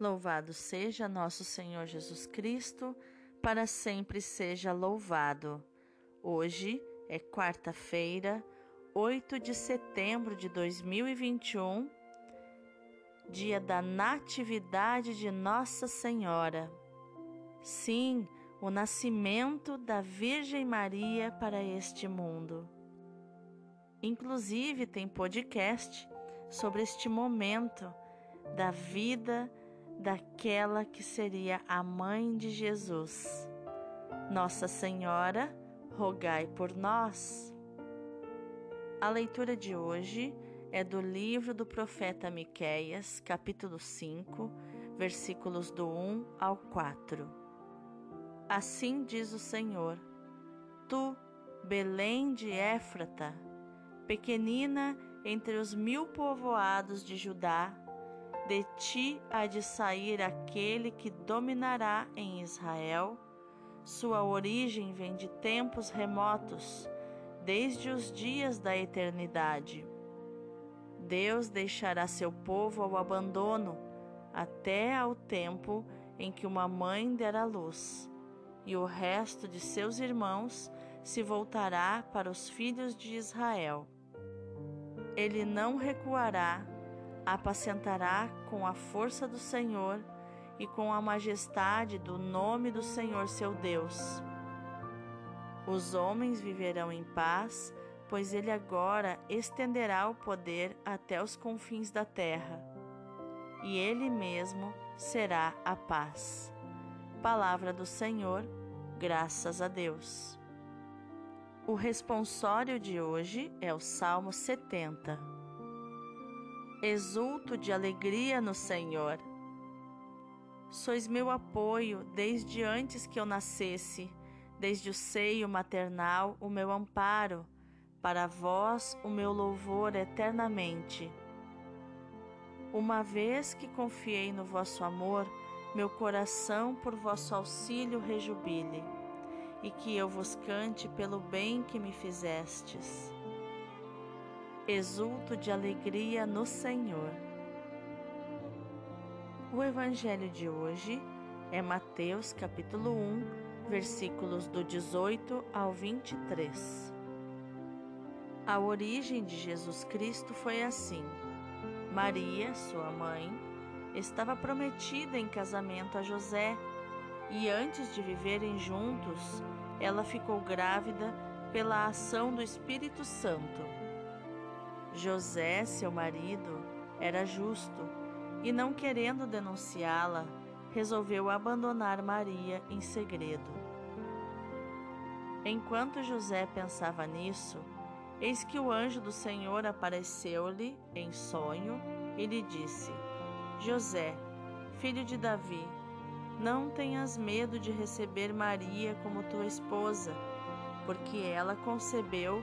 Louvado seja nosso Senhor Jesus Cristo, para sempre seja louvado. Hoje é quarta-feira, 8 de setembro de 2021, dia da Natividade de Nossa Senhora. Sim, o nascimento da Virgem Maria para este mundo. Inclusive, tem podcast sobre este momento da vida daquela que seria a mãe de Jesus. Nossa Senhora, rogai por nós. A leitura de hoje é do livro do profeta Miqueias, capítulo 5, versículos do 1 ao 4. Assim diz o Senhor: Tu, Belém de Éfrata, pequenina entre os mil povoados de Judá, de ti há de sair aquele que dominará em Israel. Sua origem vem de tempos remotos, desde os dias da eternidade. Deus deixará seu povo ao abandono, até ao tempo em que uma mãe derá luz, e o resto de seus irmãos se voltará para os filhos de Israel. Ele não recuará apacentará com a força do Senhor e com a majestade do nome do Senhor seu Deus. Os homens viverão em paz, pois ele agora estenderá o poder até os confins da terra, e ele mesmo será a paz. Palavra do Senhor, graças a Deus. O responsório de hoje é o Salmo 70 exulto de alegria no Senhor. Sois meu apoio desde antes que eu nascesse, desde o seio maternal, o meu amparo, para vós o meu louvor eternamente. Uma vez que confiei no vosso amor, meu coração por vosso auxílio rejubile, e que eu vos cante pelo bem que me fizestes exulto de alegria no Senhor. O evangelho de hoje é Mateus capítulo 1, versículos do 18 ao 23. A origem de Jesus Cristo foi assim: Maria, sua mãe, estava prometida em casamento a José, e antes de viverem juntos, ela ficou grávida pela ação do Espírito Santo. José, seu marido, era justo e, não querendo denunciá-la, resolveu abandonar Maria em segredo. Enquanto José pensava nisso, eis que o anjo do Senhor apareceu-lhe em sonho e lhe disse: José, filho de Davi, não tenhas medo de receber Maria como tua esposa, porque ela concebeu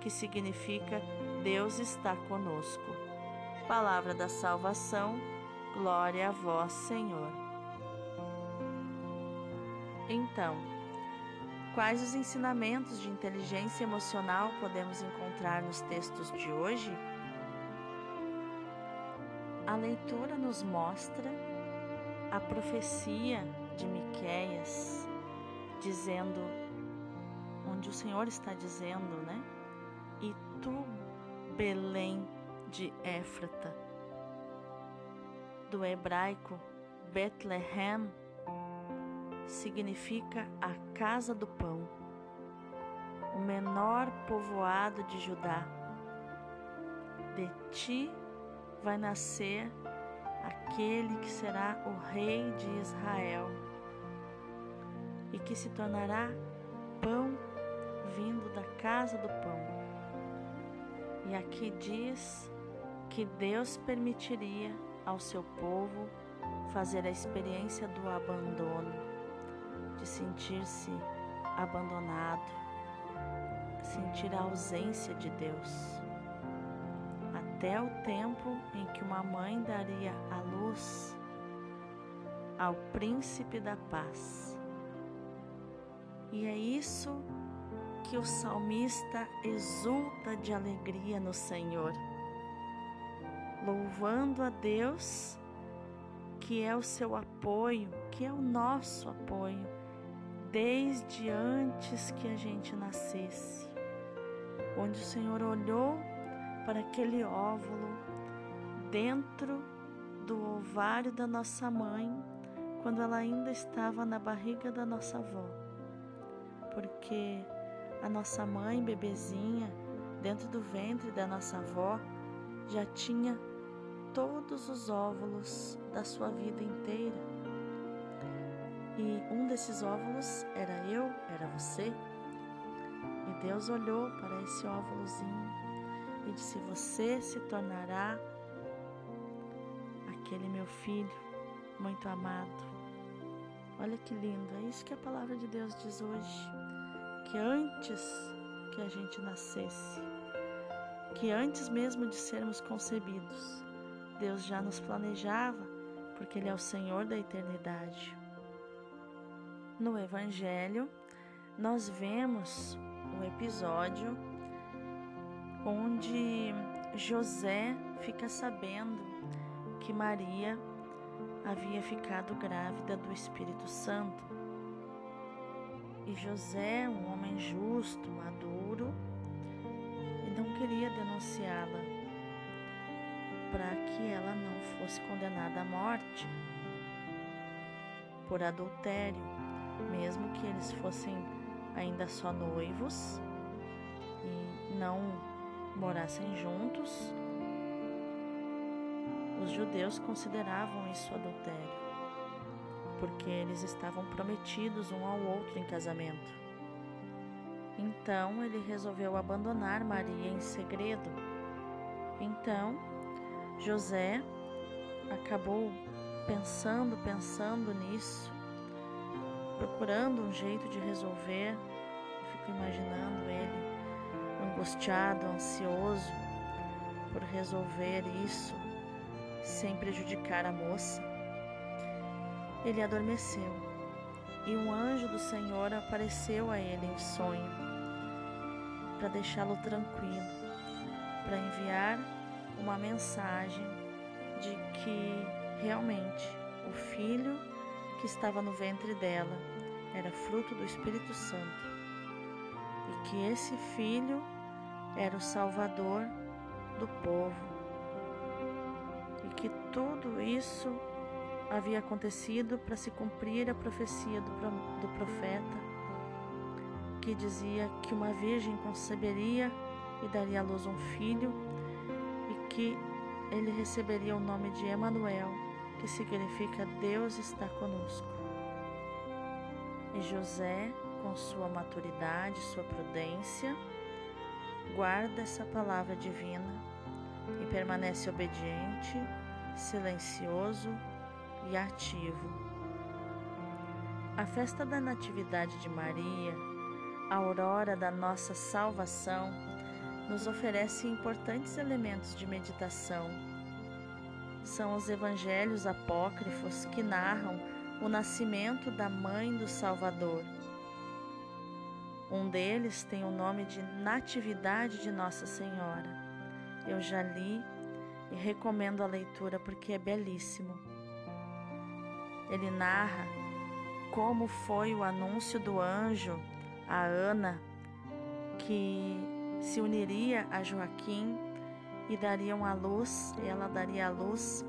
que significa Deus está conosco. Palavra da salvação, glória a vós, Senhor. Então, quais os ensinamentos de inteligência emocional podemos encontrar nos textos de hoje? A leitura nos mostra a profecia de Miqueias, dizendo onde o Senhor está dizendo, né? Tu, Belém de Éfrata, do hebraico Bethlehem, significa a casa do pão, o menor povoado de Judá. De ti vai nascer aquele que será o rei de Israel e que se tornará pão vindo da casa do pão. E aqui diz que Deus permitiria ao seu povo fazer a experiência do abandono, de sentir-se abandonado, sentir a ausência de Deus. Até o tempo em que uma mãe daria a luz ao príncipe da paz. E é isso que o salmista exulta de alegria no Senhor, louvando a Deus, que é o seu apoio, que é o nosso apoio, desde antes que a gente nascesse, onde o Senhor olhou para aquele óvulo dentro do ovário da nossa mãe quando ela ainda estava na barriga da nossa avó. Porque a nossa mãe, bebezinha, dentro do ventre da nossa avó, já tinha todos os óvulos da sua vida inteira. E um desses óvulos era eu, era você. E Deus olhou para esse óvulozinho e disse: Você se tornará aquele meu filho muito amado. Olha que lindo, é isso que a palavra de Deus diz hoje. Que antes que a gente nascesse, que antes mesmo de sermos concebidos, Deus já nos planejava, porque Ele é o Senhor da eternidade. No Evangelho, nós vemos um episódio onde José fica sabendo que Maria havia ficado grávida do Espírito Santo. E José, um homem justo, maduro, e não queria denunciá-la para que ela não fosse condenada à morte por adultério, mesmo que eles fossem ainda só noivos e não morassem juntos, os judeus consideravam isso adultério, porque eles estavam prometidos um ao outro em casamento. Então ele resolveu abandonar Maria em segredo. Então José acabou pensando, pensando nisso, procurando um jeito de resolver. Eu fico imaginando ele angustiado, ansioso por resolver isso sem prejudicar a moça. Ele adormeceu. E um anjo do Senhor apareceu a ele em sonho para deixá-lo tranquilo, para enviar uma mensagem de que realmente o filho que estava no ventre dela era fruto do Espírito Santo e que esse filho era o Salvador do povo que tudo isso havia acontecido para se cumprir a profecia do, do profeta, que dizia que uma virgem conceberia e daria à luz um filho e que ele receberia o nome de Emanuel, que significa Deus está conosco. E José, com sua maturidade, sua prudência, guarda essa palavra divina e permanece obediente silencioso e ativo. A festa da Natividade de Maria, a aurora da nossa salvação, nos oferece importantes elementos de meditação. São os evangelhos apócrifos que narram o nascimento da mãe do Salvador. Um deles tem o nome de Natividade de Nossa Senhora. Eu já li e recomendo a leitura porque é belíssimo. Ele narra como foi o anúncio do anjo a Ana que se uniria a Joaquim e dariam a luz, ela daria a luz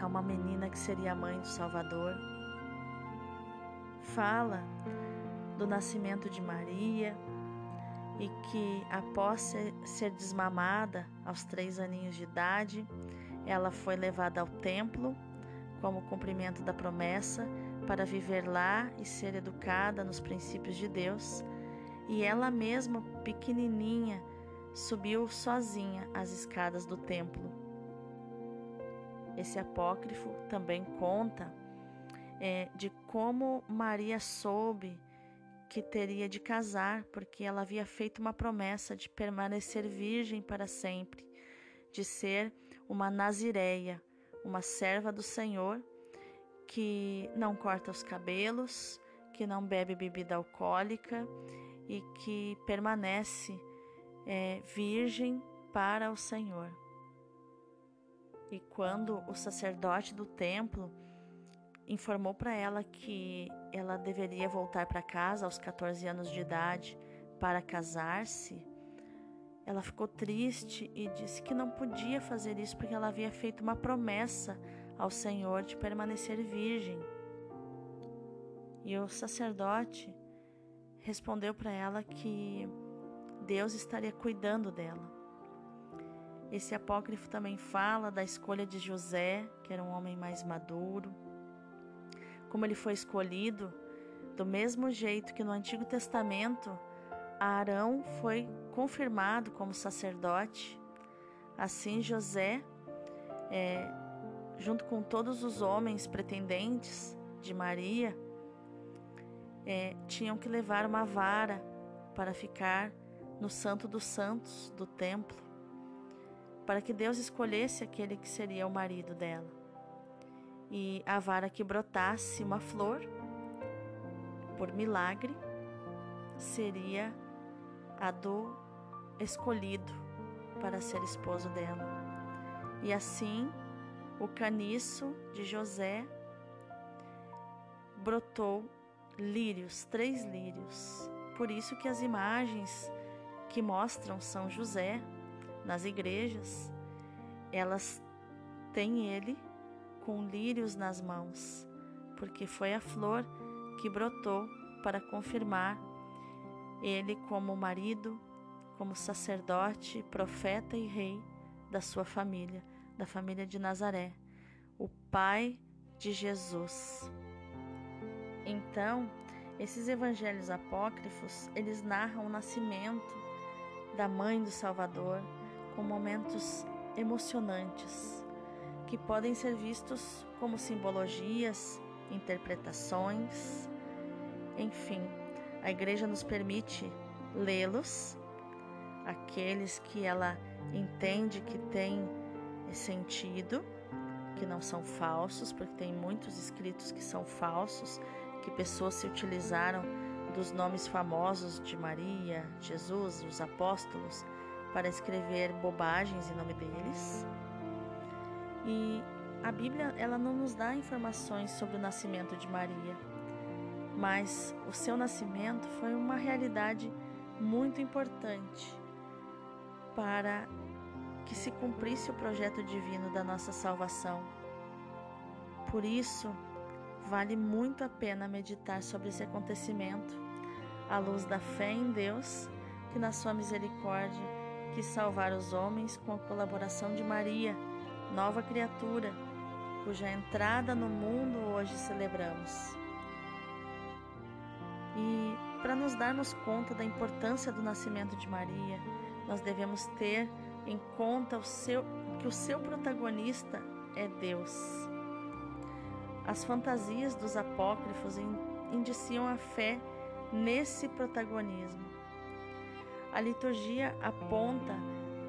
a uma menina que seria a mãe do Salvador. Fala do nascimento de Maria, e que, após ser desmamada aos três aninhos de idade, ela foi levada ao templo como cumprimento da promessa para viver lá e ser educada nos princípios de Deus. E ela mesma, pequenininha, subiu sozinha as escadas do templo. Esse apócrifo também conta é, de como Maria soube que teria de casar, porque ela havia feito uma promessa de permanecer virgem para sempre, de ser uma nazireia, uma serva do Senhor que não corta os cabelos, que não bebe bebida alcoólica e que permanece é, virgem para o Senhor. E quando o sacerdote do templo informou para ela que ela deveria voltar para casa aos 14 anos de idade para casar-se, ela ficou triste e disse que não podia fazer isso porque ela havia feito uma promessa ao Senhor de permanecer virgem. E o sacerdote respondeu para ela que Deus estaria cuidando dela. Esse apócrifo também fala da escolha de José, que era um homem mais maduro, como ele foi escolhido, do mesmo jeito que no Antigo Testamento Arão foi confirmado como sacerdote, assim José, é, junto com todos os homens pretendentes de Maria, é, tinham que levar uma vara para ficar no Santo dos Santos do templo, para que Deus escolhesse aquele que seria o marido dela. E a vara que brotasse uma flor, por milagre, seria a do escolhido para ser esposo dela. E assim, o caniço de José brotou lírios, três lírios. Por isso que as imagens que mostram São José nas igrejas, elas têm ele com lírios nas mãos, porque foi a flor que brotou para confirmar ele como marido, como sacerdote, profeta e rei da sua família, da família de Nazaré, o pai de Jesus. Então, esses evangelhos apócrifos, eles narram o nascimento da mãe do Salvador com momentos emocionantes que podem ser vistos como simbologias, interpretações, enfim, a igreja nos permite lê-los, aqueles que ela entende que têm sentido, que não são falsos, porque tem muitos escritos que são falsos, que pessoas se utilizaram dos nomes famosos de Maria, Jesus, os apóstolos, para escrever bobagens em nome deles. E a Bíblia ela não nos dá informações sobre o nascimento de Maria, mas o seu nascimento foi uma realidade muito importante para que se cumprisse o projeto divino da nossa salvação. Por isso, Vale muito a pena meditar sobre esse acontecimento, à luz da fé em Deus, que na sua misericórdia quis salvar os homens com a colaboração de Maria, nova criatura, cuja entrada no mundo hoje celebramos. E para nos darmos conta da importância do nascimento de Maria, nós devemos ter em conta o seu, que o seu protagonista é Deus. As fantasias dos apócrifos indiciam a fé nesse protagonismo. A liturgia aponta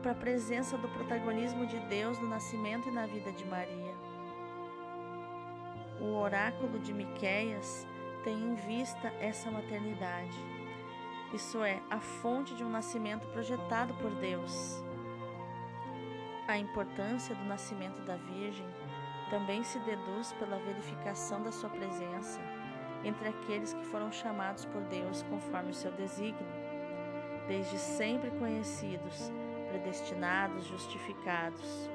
para a presença do protagonismo de Deus no nascimento e na vida de Maria. O oráculo de Miqueias tem em vista essa maternidade. Isso é a fonte de um nascimento projetado por Deus. A importância do nascimento da Virgem também se deduz pela verificação da sua presença entre aqueles que foram chamados por Deus conforme o seu desígnio, desde sempre conhecidos, predestinados, justificados,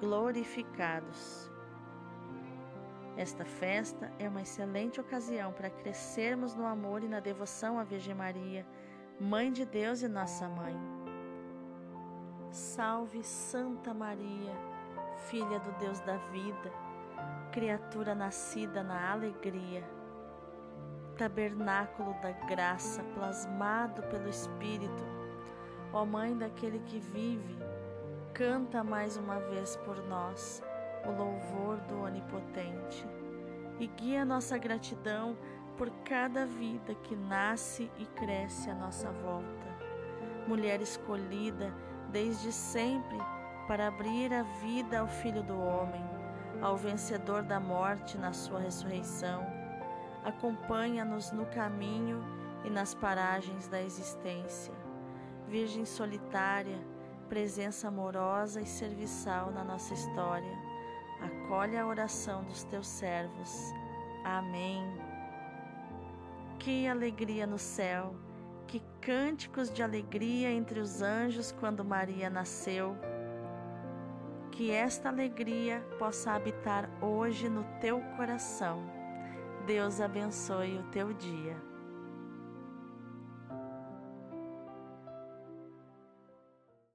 glorificados. Esta festa é uma excelente ocasião para crescermos no amor e na devoção à Virgem Maria, Mãe de Deus e nossa mãe. Salve Santa Maria! filha do Deus da vida, criatura nascida na alegria, tabernáculo da graça plasmado pelo Espírito, ó Mãe daquele que vive, canta mais uma vez por nós o louvor do Onipotente e guia nossa gratidão por cada vida que nasce e cresce à nossa volta. Mulher escolhida desde sempre para abrir a vida ao Filho do Homem, ao vencedor da morte na sua ressurreição. Acompanha-nos no caminho e nas paragens da existência. Virgem solitária, presença amorosa e serviçal na nossa história, acolhe a oração dos teus servos. Amém. Que alegria no céu, que cânticos de alegria entre os anjos quando Maria nasceu. Que esta alegria possa habitar hoje no teu coração. Deus abençoe o teu dia.